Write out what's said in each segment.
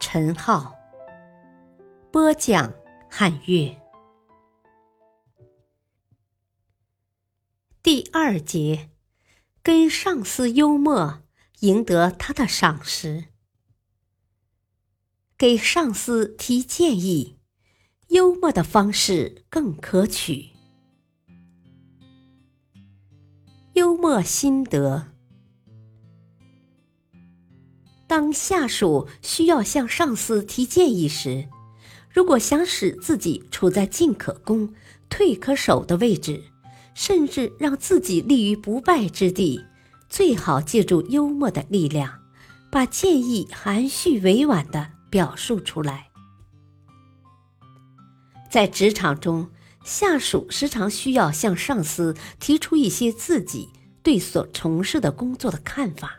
陈浩播讲，汉乐第二节，跟上司幽默，赢得他的赏识。给上司提建议，幽默的方式更可取。幽默心得。当下属需要向上司提建议时，如果想使自己处在进可攻、退可守的位置，甚至让自己立于不败之地，最好借助幽默的力量，把建议含蓄委婉地表述出来。在职场中，下属时常需要向上司提出一些自己对所从事的工作的看法。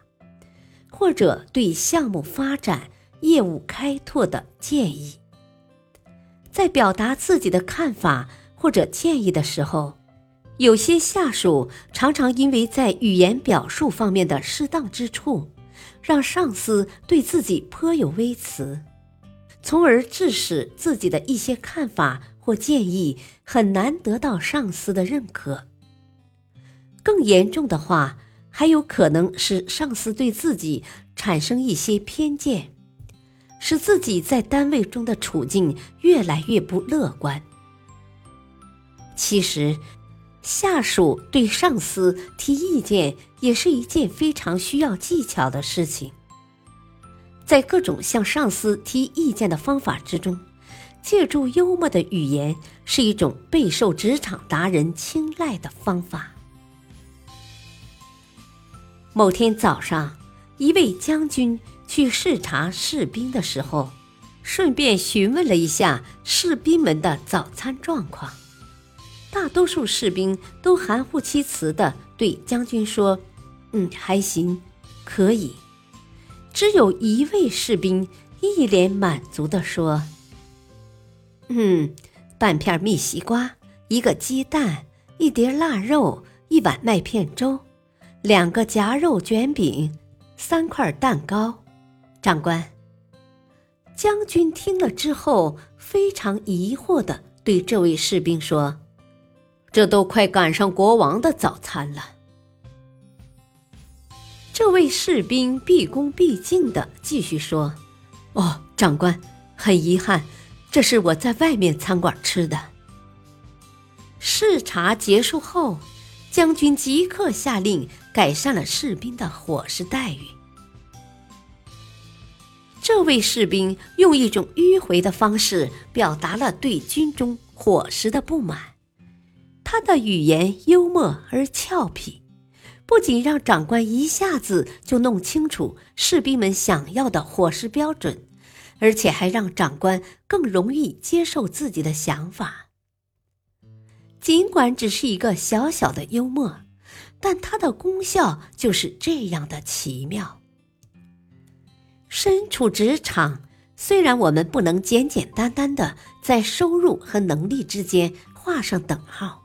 或者对项目发展、业务开拓的建议，在表达自己的看法或者建议的时候，有些下属常常因为在语言表述方面的适当之处，让上司对自己颇有微词，从而致使自己的一些看法或建议很难得到上司的认可。更严重的话。还有可能使上司对自己产生一些偏见，使自己在单位中的处境越来越不乐观。其实，下属对上司提意见也是一件非常需要技巧的事情。在各种向上司提意见的方法之中，借助幽默的语言是一种备受职场达人青睐的方法。某天早上，一位将军去视察士兵的时候，顺便询问了一下士兵们的早餐状况。大多数士兵都含糊其辞的对将军说：“嗯，还行，可以。”只有一位士兵一脸满足的说：“嗯，半片蜜西瓜，一个鸡蛋，一碟腊肉，一碗麦片粥。”两个夹肉卷饼，三块蛋糕。长官，将军听了之后非常疑惑的对这位士兵说：“这都快赶上国王的早餐了。”这位士兵毕恭毕敬的继续说：“哦，长官，很遗憾，这是我在外面餐馆吃的。”视察结束后。将军即刻下令改善了士兵的伙食待遇。这位士兵用一种迂回的方式表达了对军中伙食的不满。他的语言幽默而俏皮，不仅让长官一下子就弄清楚士兵们想要的伙食标准，而且还让长官更容易接受自己的想法。尽管只是一个小小的幽默，但它的功效就是这样的奇妙。身处职场，虽然我们不能简简单单的在收入和能力之间画上等号，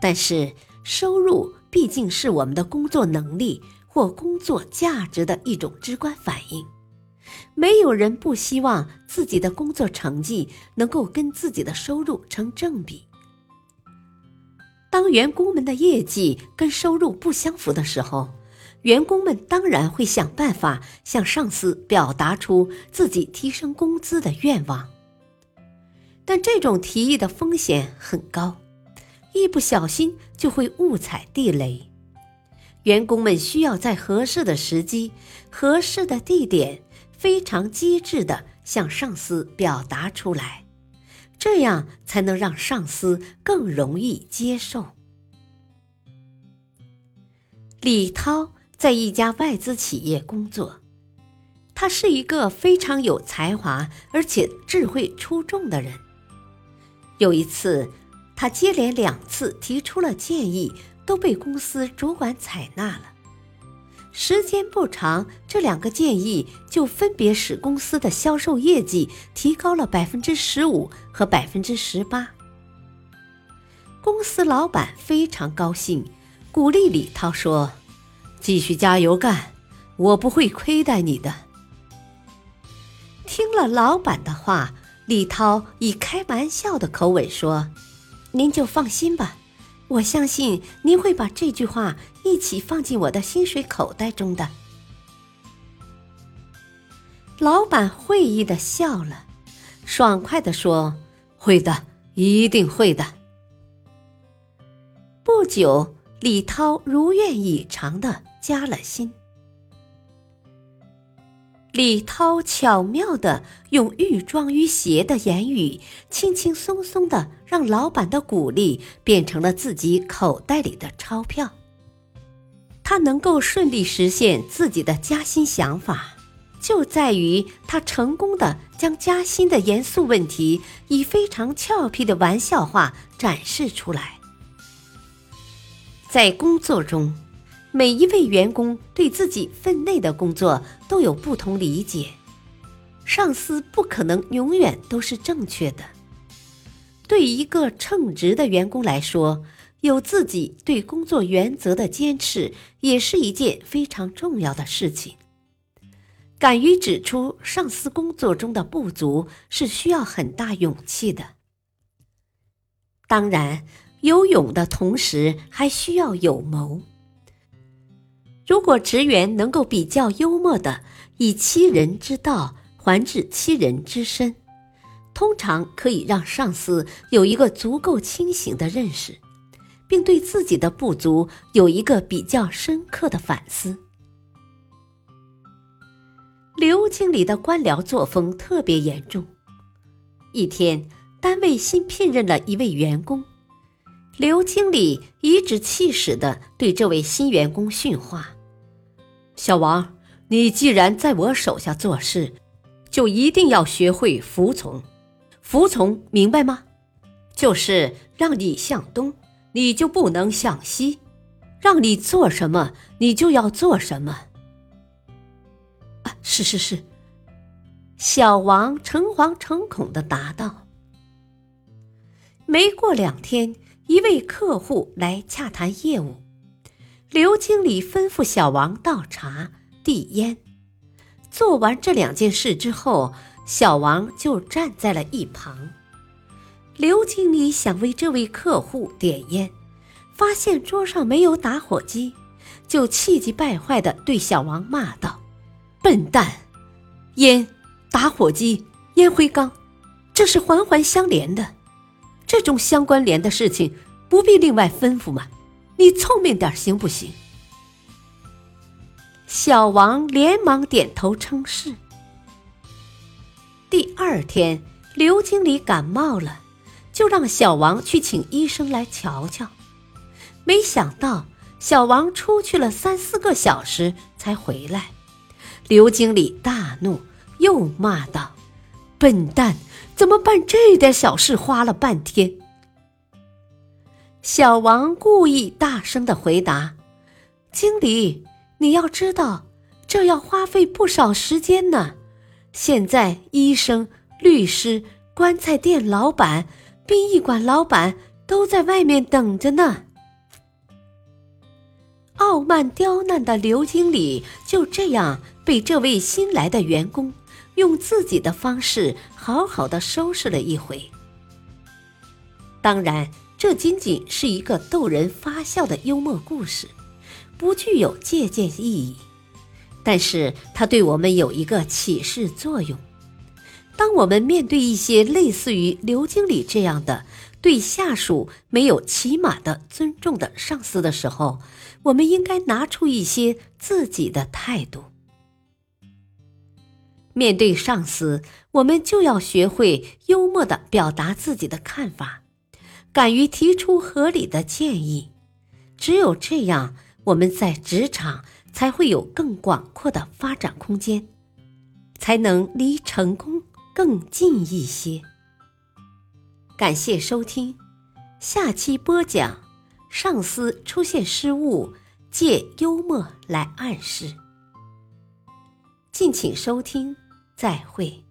但是收入毕竟是我们的工作能力或工作价值的一种直观反应。没有人不希望自己的工作成绩能够跟自己的收入成正比。当员工们的业绩跟收入不相符的时候，员工们当然会想办法向上司表达出自己提升工资的愿望。但这种提议的风险很高，一不小心就会误踩地雷。员工们需要在合适的时机、合适的地点，非常机智地向上司表达出来。这样才能让上司更容易接受。李涛在一家外资企业工作，他是一个非常有才华而且智慧出众的人。有一次，他接连两次提出了建议，都被公司主管采纳了。时间不长，这两个建议就分别使公司的销售业绩提高了百分之十五和百分之十八。公司老板非常高兴，鼓励李涛说：“继续加油干，我不会亏待你的。”听了老板的话，李涛以开玩笑的口吻说：“您就放心吧。”我相信您会把这句话一起放进我的薪水口袋中的。老板会意的笑了，爽快的说：“会的，一定会的。”不久，李涛如愿以偿的加了薪。李涛巧妙的用寓装于邪的言语，轻轻松松的让老板的鼓励变成了自己口袋里的钞票。他能够顺利实现自己的加薪想法，就在于他成功的将加薪的严肃问题以非常俏皮的玩笑话展示出来。在工作中。每一位员工对自己分内的工作都有不同理解，上司不可能永远都是正确的。对一个称职的员工来说，有自己对工作原则的坚持也是一件非常重要的事情。敢于指出上司工作中的不足，是需要很大勇气的。当然，有勇的同时，还需要有谋。如果职员能够比较幽默的以欺人之道还治欺人之身，通常可以让上司有一个足够清醒的认识，并对自己的不足有一个比较深刻的反思。刘经理的官僚作风特别严重。一天，单位新聘任了一位员工，刘经理颐指气使的对这位新员工训话。小王，你既然在我手下做事，就一定要学会服从。服从，明白吗？就是让你向东，你就不能向西；让你做什么，你就要做什么。啊，是是是。小王诚惶诚恐的答道。没过两天，一位客户来洽谈业务。刘经理吩咐小王倒茶、递烟。做完这两件事之后，小王就站在了一旁。刘经理想为这位客户点烟，发现桌上没有打火机，就气急败坏地对小王骂道：“笨蛋！烟、打火机、烟灰缸，这是环环相连的，这种相关联的事情不必另外吩咐吗？”你聪明点行不行？小王连忙点头称是。第二天，刘经理感冒了，就让小王去请医生来瞧瞧。没想到，小王出去了三四个小时才回来。刘经理大怒，又骂道：“笨蛋，怎么办这点小事花了半天？”小王故意大声的回答：“经理，你要知道，这要花费不少时间呢。现在医生、律师、棺材店老板、殡仪馆老板都在外面等着呢。”傲慢刁难的刘经理就这样被这位新来的员工用自己的方式好好的收拾了一回。当然。这仅仅是一个逗人发笑的幽默故事，不具有借鉴意义，但是它对我们有一个启示作用。当我们面对一些类似于刘经理这样的对下属没有起码的尊重的上司的时候，我们应该拿出一些自己的态度。面对上司，我们就要学会幽默的表达自己的看法。敢于提出合理的建议，只有这样，我们在职场才会有更广阔的发展空间。才能离成功更近一些。感谢收听，下期播讲：上司出现失误，借幽默来暗示。敬请收听，再会。